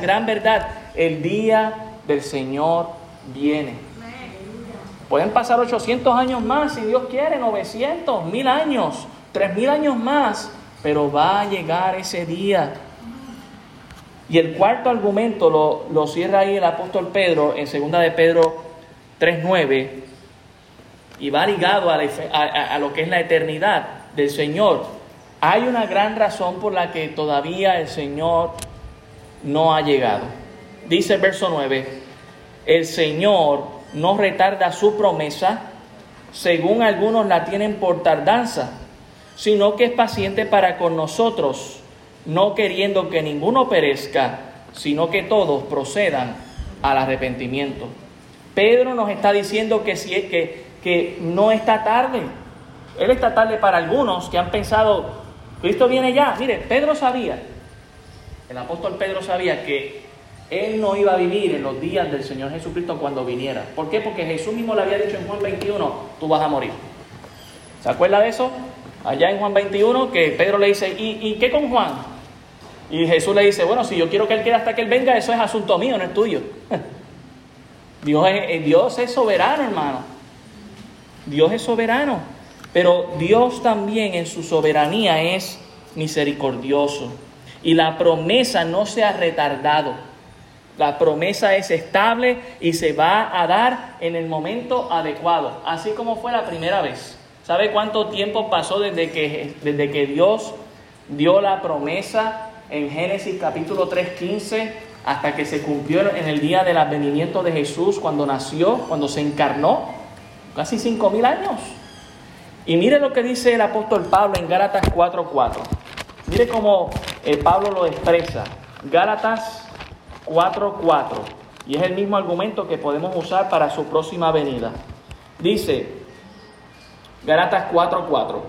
gran verdad. El día del Señor viene. Pueden pasar 800 años más, si Dios quiere, 900, 1000 años, 3000 años más, pero va a llegar ese día. Y el cuarto argumento lo, lo cierra ahí el apóstol Pedro en 2 de Pedro 3.9 y va ligado a, lo que es la eternidad del Señor. Hay una gran razón por la que todavía el Señor no ha llegado. Dice el verso 9, el Señor no retarda su promesa, según algunos la tienen por tardanza, sino que es paciente para con nosotros, no queriendo que ninguno perezca, sino que todos procedan al arrepentimiento. Pedro nos está diciendo que, que no está tarde. Él está tarde para algunos que han pensado, Cristo viene ya. Mire, Pedro sabía, el apóstol Pedro sabía que él no iba a vivir en los días del Señor Jesucristo cuando viniera. ¿Por qué? Porque Jesús mismo le había dicho en Juan 21, tú vas a morir. ¿Se acuerda de eso? Allá en Juan 21, que Pedro le dice, ¿y, ¿y qué con Juan? Y Jesús le dice, bueno, si yo quiero que él quede hasta que él venga, eso es asunto mío, no es tuyo. [laughs] Dios es, eh, Dios es soberano, hermano. Dios es soberano. Pero Dios también en su soberanía es misericordioso. Y la promesa no se ha retardado. La promesa es estable y se va a dar en el momento adecuado, así como fue la primera vez. ¿Sabe cuánto tiempo pasó desde que, desde que Dios dio la promesa en Génesis capítulo 3.15 hasta que se cumplió en el día del advenimiento de Jesús, cuando nació, cuando se encarnó? Casi cinco mil años. Y mire lo que dice el apóstol Pablo en Gálatas 4:4. Mire cómo el Pablo lo expresa. Gálatas 4:4. Y es el mismo argumento que podemos usar para su próxima venida. Dice Gálatas 4:4.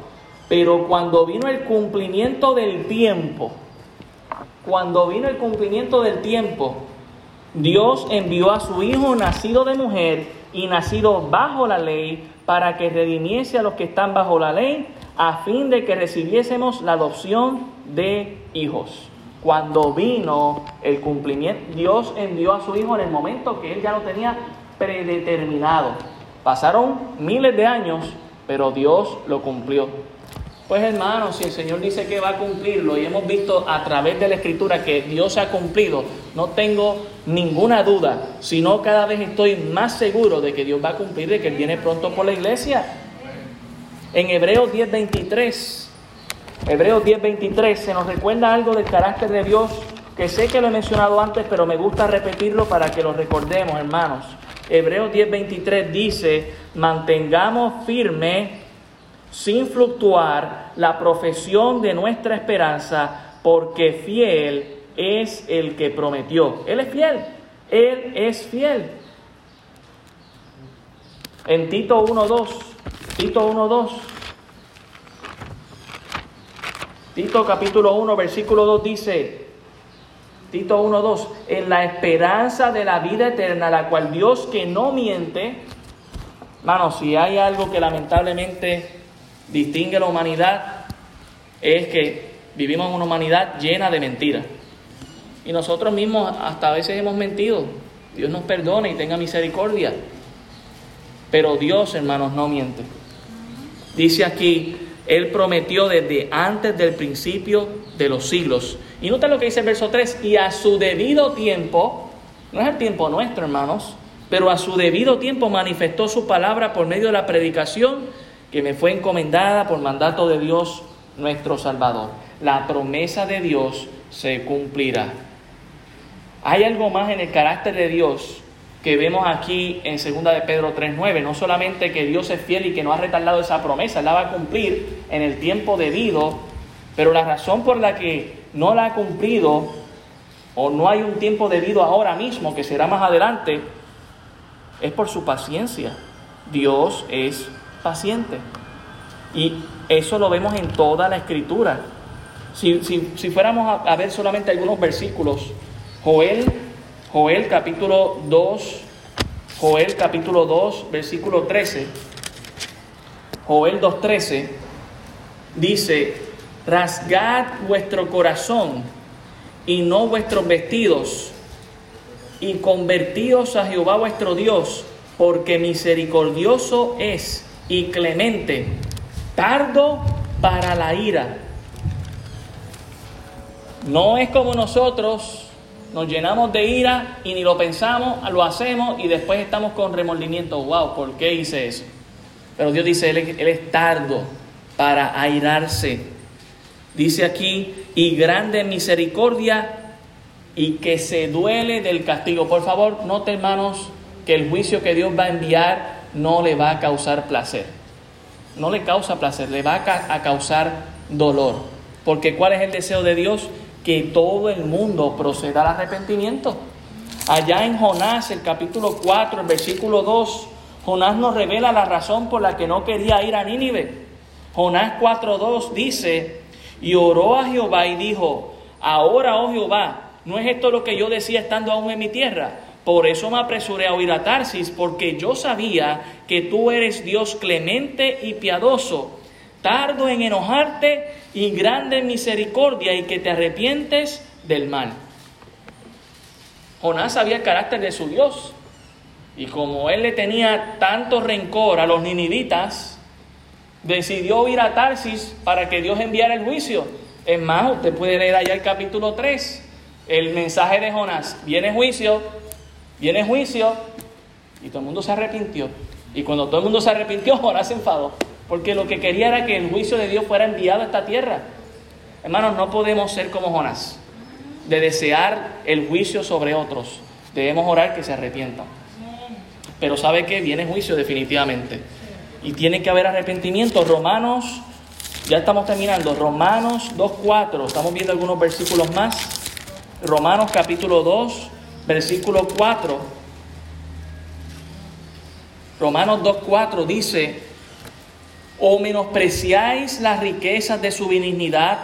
Pero cuando vino el cumplimiento del tiempo, cuando vino el cumplimiento del tiempo, Dios envió a su Hijo nacido de mujer y nacido bajo la ley para que redimiese a los que están bajo la ley, a fin de que recibiésemos la adopción de hijos. Cuando vino el cumplimiento, Dios envió a su Hijo en el momento que Él ya lo tenía predeterminado. Pasaron miles de años, pero Dios lo cumplió. Pues hermanos, si el Señor dice que va a cumplirlo y hemos visto a través de la Escritura que Dios ha cumplido, no tengo ninguna duda, sino cada vez estoy más seguro de que Dios va a cumplir, de que Él viene pronto por la iglesia. En Hebreos 10:23, Hebreos 10:23 se nos recuerda algo del carácter de Dios que sé que lo he mencionado antes, pero me gusta repetirlo para que lo recordemos, hermanos. Hebreos 10:23 dice, mantengamos firme sin fluctuar la profesión de nuestra esperanza, porque fiel es el que prometió. Él es fiel, Él es fiel. En Tito 1.2, Tito 1.2, Tito capítulo 1, versículo 2 dice, Tito 1.2, en la esperanza de la vida eterna, la cual Dios que no miente, Mano, si hay algo que lamentablemente distingue la humanidad es que vivimos en una humanidad llena de mentiras. Y nosotros mismos hasta a veces hemos mentido. Dios nos perdone y tenga misericordia. Pero Dios, hermanos, no miente. Dice aquí, Él prometió desde antes del principio de los siglos. Y nota lo que dice el verso 3, y a su debido tiempo, no es el tiempo nuestro, hermanos, pero a su debido tiempo manifestó su palabra por medio de la predicación que me fue encomendada por mandato de Dios nuestro Salvador. La promesa de Dios se cumplirá. Hay algo más en el carácter de Dios que vemos aquí en 2 de Pedro 3.9. No solamente que Dios es fiel y que no ha retardado esa promesa, la va a cumplir en el tiempo debido, pero la razón por la que no la ha cumplido o no hay un tiempo debido ahora mismo, que será más adelante, es por su paciencia. Dios es paciente. Y eso lo vemos en toda la escritura. Si, fuéramos a, ver solamente algunos versículos, Joel, Joel capítulo 2, Joel capítulo 2, versículo 13, Joel 2.13, dice, rasgad vuestro corazón y no vuestros vestidos, y convertíos a Jehová vuestro Dios, porque misericordioso es y clemente, tardo para la ira. No es como nosotros nos llenamos de ira y ni lo pensamos, lo hacemos y después estamos con remordimiento. Wow, ¿por qué hice eso? Pero Dios dice, Él, es tardo para airarse. Dice aquí, y grande misericordia y que se duele del castigo. Por favor, note hermanos que el juicio que Dios va a enviar no le va a causar placer. No le causa placer, le va a causar dolor. Porque ¿cuál es el deseo de Dios? Que todo el mundo proceda al arrepentimiento. Allá en Jonás, el capítulo 4, el versículo 2, Jonás nos revela la razón por la que no quería ir a Nínive. Jonás 4.2 dice, y oró a Jehová y dijo, ahora, oh Jehová, ¿no es esto lo que yo decía estando aún en mi tierra? Por eso me apresuré a oír a Tarsis, porque yo sabía que tú eres Dios clemente y piadoso, tardo en enojarte y grande en misericordia, y que te arrepientes del mal. Jonás sabía el carácter de su Dios, y como él le tenía tanto rencor a los ninivitas, decidió ir a Tarsis para que Dios enviara el juicio. Es más, usted puede leer allá el capítulo 3, el mensaje de Jonás. Viene juicio, Viene juicio y todo el mundo se arrepintió. Y cuando todo el mundo se arrepintió, [laughs] Jonás se enfadó. Porque lo que quería era que el juicio de Dios fuera enviado a esta tierra. Hermanos, no podemos ser como Jonás, de desear el juicio sobre otros. Debemos orar que se arrepientan. Pero sabe que viene juicio definitivamente. Y tiene que haber arrepentimiento. Romanos, ya estamos terminando. Romanos 2.4, estamos viendo algunos versículos más. Romanos capítulo 2, versículo 4, Romanos 2.4 dice, o menospreciáis las riquezas de su benignidad,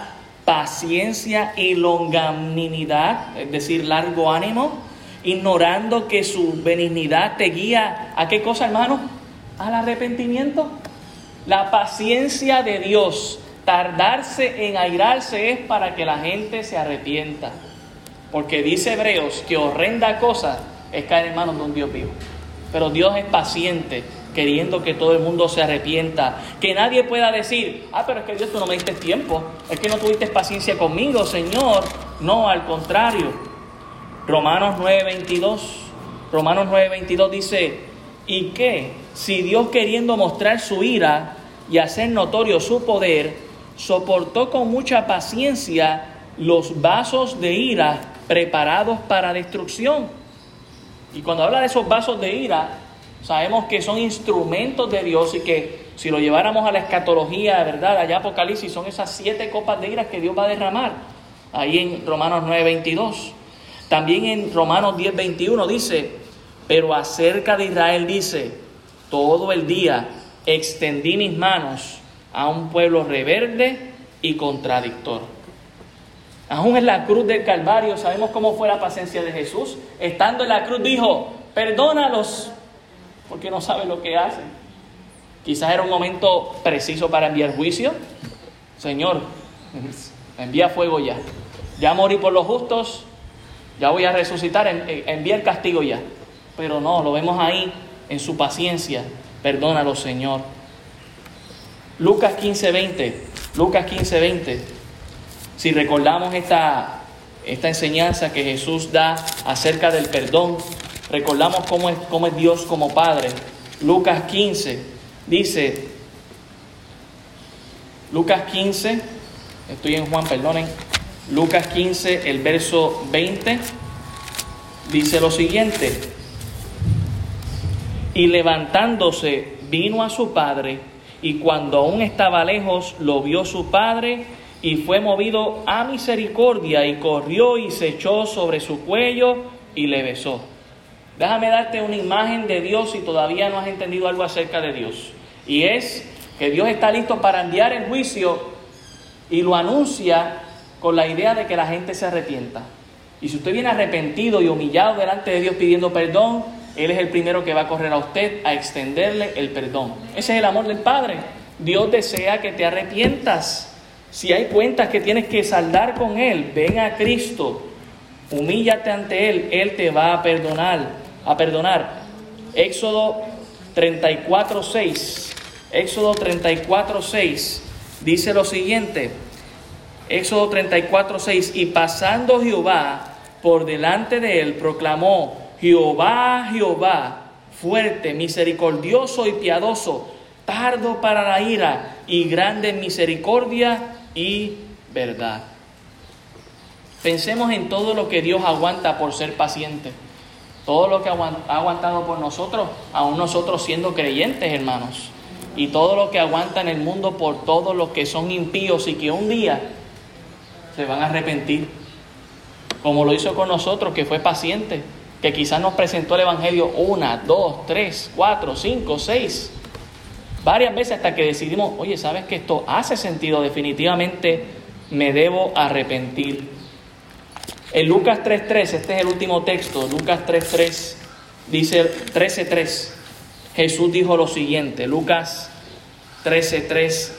paciencia y longanimidad, es decir, largo ánimo, ignorando que su benignidad te guía a qué cosa, hermano? Al arrepentimiento. La paciencia de Dios, tardarse en airarse es para que la gente se arrepienta. Porque dice Hebreos que horrenda cosa es caer en manos de un Dios vivo. Pero Dios es paciente queriendo que todo el mundo se arrepienta. Que nadie pueda decir, ah, pero es que Dios tú no me diste tiempo, es que no tuviste paciencia conmigo, Señor. No, al contrario. Romanos 9:22, Romanos 9:22 dice, ¿y qué? Si Dios queriendo mostrar su ira y hacer notorio su poder, soportó con mucha paciencia los vasos de ira preparados para destrucción. Y cuando habla de esos vasos de ira, Sabemos que son instrumentos de Dios y que si lo lleváramos a la escatología, ¿verdad? Allá Apocalipsis son esas siete copas de ira que Dios va a derramar. Ahí en Romanos 9, 22. También en Romanos 10, 21 dice, pero acerca de Israel dice, todo el día extendí mis manos a un pueblo reverde y contradictor. Aún en la cruz del Calvario sabemos cómo fue la paciencia de Jesús. Estando en la cruz dijo, perdónalos porque no sabe lo que hacen. Quizás era un momento preciso para enviar juicio. Señor, envía fuego ya. Ya morí por los justos, ya voy a resucitar, envía el castigo ya. Pero no, lo vemos ahí en su paciencia. Perdónalo, Señor. Lucas 15:20. Lucas 15:20. Si recordamos esta, esta enseñanza que Jesús da acerca del perdón, Recordamos cómo es, cómo es Dios como Padre. Lucas 15 dice, Lucas 15, estoy en Juan, perdonen, Lucas 15, el verso 20, dice lo siguiente, y levantándose vino a su padre, y cuando aún estaba lejos lo vio su padre, y fue movido a misericordia, y corrió y se echó sobre su cuello y le besó. Déjame darte una imagen de Dios si todavía no has entendido algo acerca de Dios. Y es que Dios está listo para enviar el juicio y lo anuncia con la idea de que la gente se arrepienta. Y si usted viene arrepentido y humillado delante de Dios pidiendo perdón, Él es el primero que va a correr a usted a extenderle el perdón. Ese es el amor del Padre. Dios desea que te arrepientas. Si hay cuentas que tienes que saldar con Él, ven a Cristo, humíllate ante Él, Él te va a perdonar a perdonar. Éxodo 34, 6. Éxodo 34, 6 dice lo siguiente. Éxodo 34, 6. Y pasando Jehová por delante de él, proclamó, Jehová, Jehová, fuerte, misericordioso y piadoso, tardo para la ira y grande misericordia y verdad. Pensemos en todo lo que Dios aguanta por ser paciente. Todo lo que ha aguantado por nosotros, aún nosotros siendo creyentes, hermanos. Y todo lo que aguanta en el mundo por todos los que son impíos y que un día se van a arrepentir. Como lo hizo con nosotros, que fue paciente, que quizás nos presentó el Evangelio una, dos, tres, cuatro, cinco, seis, varias veces hasta que decidimos, oye, ¿sabes que esto hace sentido? Definitivamente me debo arrepentir. En Lucas 3.3, este es el último texto, Lucas 3.3, dice 13.3, Jesús dijo lo siguiente, Lucas 13.3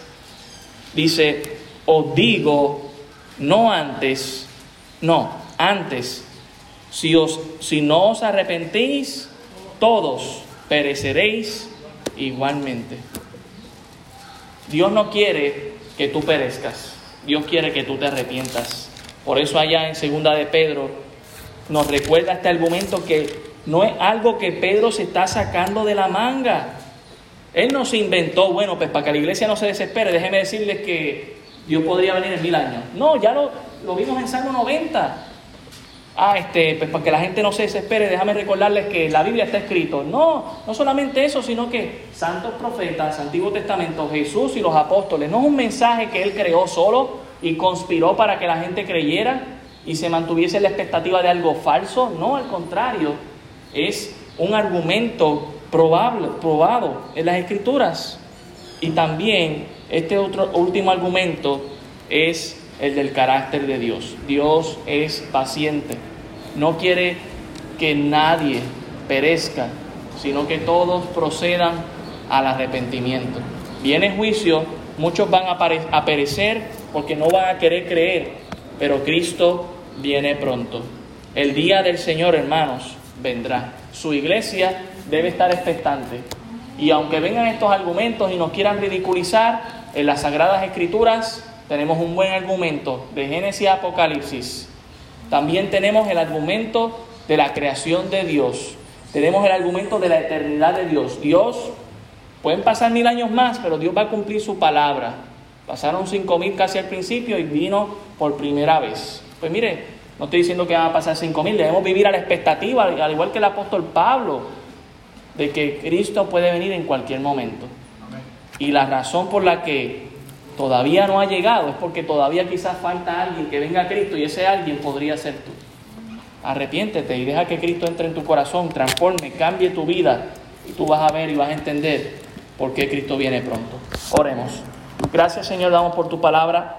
dice, os digo, no antes, no, antes, si, os, si no os arrepentís, todos pereceréis igualmente. Dios no quiere que tú perezcas, Dios quiere que tú te arrepientas. Por eso allá en segunda de Pedro nos recuerda este argumento que no es algo que Pedro se está sacando de la manga. Él no se inventó, bueno, pues para que la iglesia no se desespere, déjeme decirles que Dios podría venir en mil años. No, ya lo, lo vimos en Salmo 90. Ah, este, pues para que la gente no se desespere, déjame recordarles que la Biblia está escrito. No, no solamente eso, sino que santos profetas, Antiguo Testamento, Jesús y los apóstoles, no es un mensaje que él creó solo, y conspiró para que la gente creyera y se mantuviese la expectativa de algo falso. No, al contrario, es un argumento probable, probado en las escrituras. Y también este otro último argumento es el del carácter de Dios. Dios es paciente. No quiere que nadie perezca, sino que todos procedan al arrepentimiento. Viene juicio, muchos van a perecer porque no van a querer creer, pero Cristo viene pronto. El día del Señor, hermanos, vendrá. Su iglesia debe estar expectante. Y aunque vengan estos argumentos y nos quieran ridiculizar, en las Sagradas Escrituras tenemos un buen argumento de Génesis y Apocalipsis. También tenemos el argumento de la creación de Dios. Tenemos el argumento de la eternidad de Dios. Dios, pueden pasar mil años más, pero Dios va a cumplir su palabra. Pasaron cinco mil casi al principio y vino por primera vez. Pues mire, no estoy diciendo que van a pasar cinco mil, debemos vivir a la expectativa, al igual que el apóstol Pablo, de que Cristo puede venir en cualquier momento. Y la razón por la que todavía no ha llegado es porque todavía quizás falta alguien que venga a Cristo y ese alguien podría ser tú. Arrepiéntete y deja que Cristo entre en tu corazón, transforme, cambie tu vida y tú vas a ver y vas a entender por qué Cristo viene pronto. Oremos. Gracias Señor, damos por tu palabra.